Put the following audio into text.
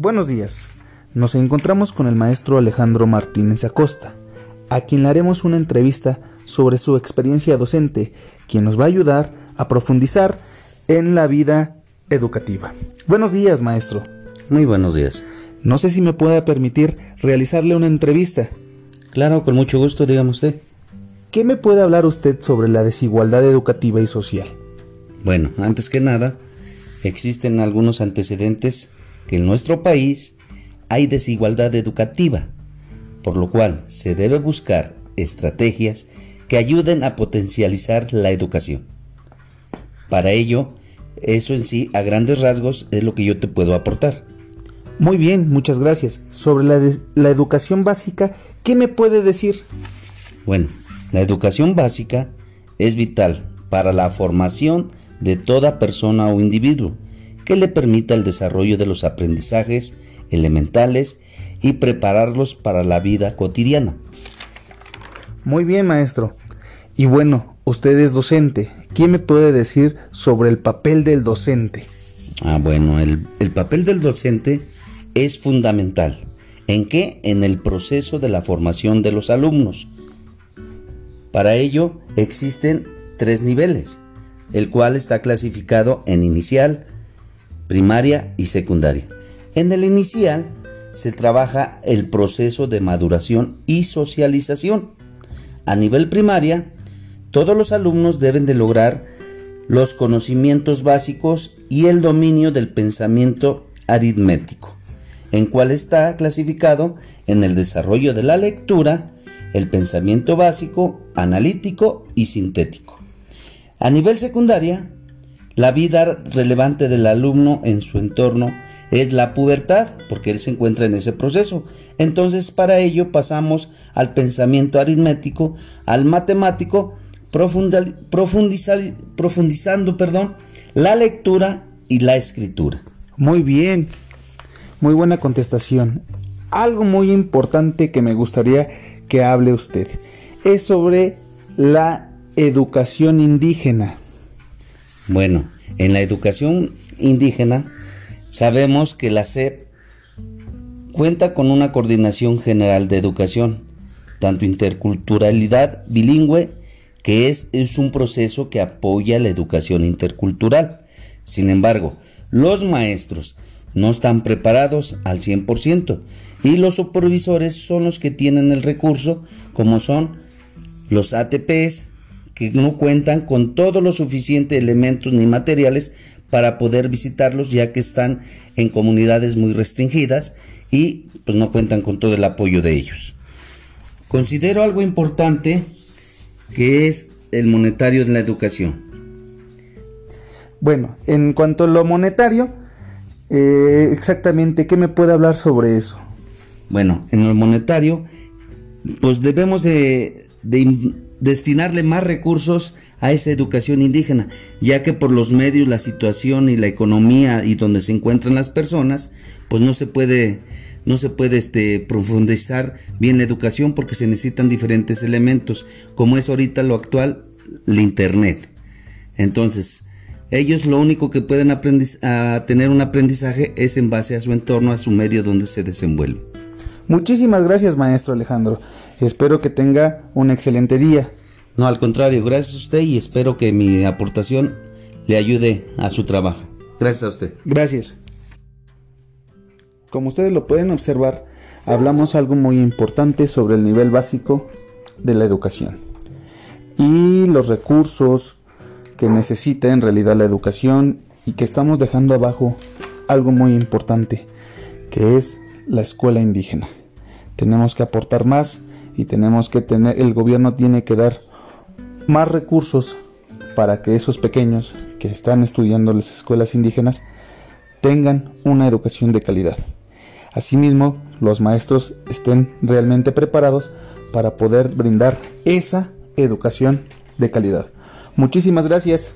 Buenos días. Nos encontramos con el maestro Alejandro Martínez Acosta, a quien le haremos una entrevista sobre su experiencia docente, quien nos va a ayudar a profundizar en la vida educativa. Buenos días, maestro. Muy buenos días. No sé si me pueda permitir realizarle una entrevista. Claro, con mucho gusto, dígame usted. ¿Qué me puede hablar usted sobre la desigualdad educativa y social? Bueno, antes que nada, existen algunos antecedentes que en nuestro país hay desigualdad educativa, por lo cual se debe buscar estrategias que ayuden a potencializar la educación. Para ello, eso en sí, a grandes rasgos, es lo que yo te puedo aportar. Muy bien, muchas gracias. Sobre la, la educación básica, ¿qué me puede decir? Bueno, la educación básica es vital para la formación de toda persona o individuo que le permita el desarrollo de los aprendizajes elementales y prepararlos para la vida cotidiana. Muy bien, maestro. Y bueno, usted es docente. ¿Qué me puede decir sobre el papel del docente? Ah, bueno, el, el papel del docente es fundamental. ¿En qué? En el proceso de la formación de los alumnos. Para ello existen tres niveles, el cual está clasificado en inicial, primaria y secundaria. En el inicial se trabaja el proceso de maduración y socialización. A nivel primaria, todos los alumnos deben de lograr los conocimientos básicos y el dominio del pensamiento aritmético, en cual está clasificado en el desarrollo de la lectura, el pensamiento básico, analítico y sintético. A nivel secundaria, la vida relevante del alumno en su entorno es la pubertad, porque él se encuentra en ese proceso. Entonces, para ello pasamos al pensamiento aritmético, al matemático, profundizando perdón, la lectura y la escritura. Muy bien, muy buena contestación. Algo muy importante que me gustaría que hable usted es sobre la educación indígena. Bueno, en la educación indígena sabemos que la SEP cuenta con una coordinación general de educación, tanto interculturalidad bilingüe, que es, un proceso que apoya la educación intercultural. Sin embargo, los maestros no están preparados al 100% y los supervisores son los que tienen el recurso, como son los ATPs, que no cuentan con todos los suficientes elementos ni materiales para poder visitarlos ya que están en comunidades muy restringidas y pues no cuentan con todo el apoyo de ellos. Considero algo importante que es el monetario de la educación. Bueno, en cuanto a lo monetario, eh, exactamente, ¿qué me puede hablar sobre eso? Bueno, en lo monetario, pues debemos de, de destinarle más recursos a esa educación indígena, ya que por los medios, la situación y la economía y donde se encuentran las personas, pues no se puede no se puede este, profundizar bien la educación porque se necesitan diferentes elementos, como es ahorita lo actual, el internet. Entonces, ellos lo único que pueden a tener un aprendizaje es en base a su entorno, a su medio donde se desenvuelve. Muchísimas gracias, maestro Alejandro. Espero que tenga un excelente día. No, al contrario, gracias a usted y espero que mi aportación le ayude a su trabajo. Gracias a usted. Gracias. Como ustedes lo pueden observar, hablamos algo muy importante sobre el nivel básico de la educación y los recursos que necesita en realidad la educación y que estamos dejando abajo algo muy importante que es la escuela indígena. Tenemos que aportar más y tenemos que tener, el gobierno tiene que dar más recursos para que esos pequeños que están estudiando las escuelas indígenas tengan una educación de calidad. Asimismo, los maestros estén realmente preparados para poder brindar esa educación de calidad. Muchísimas gracias.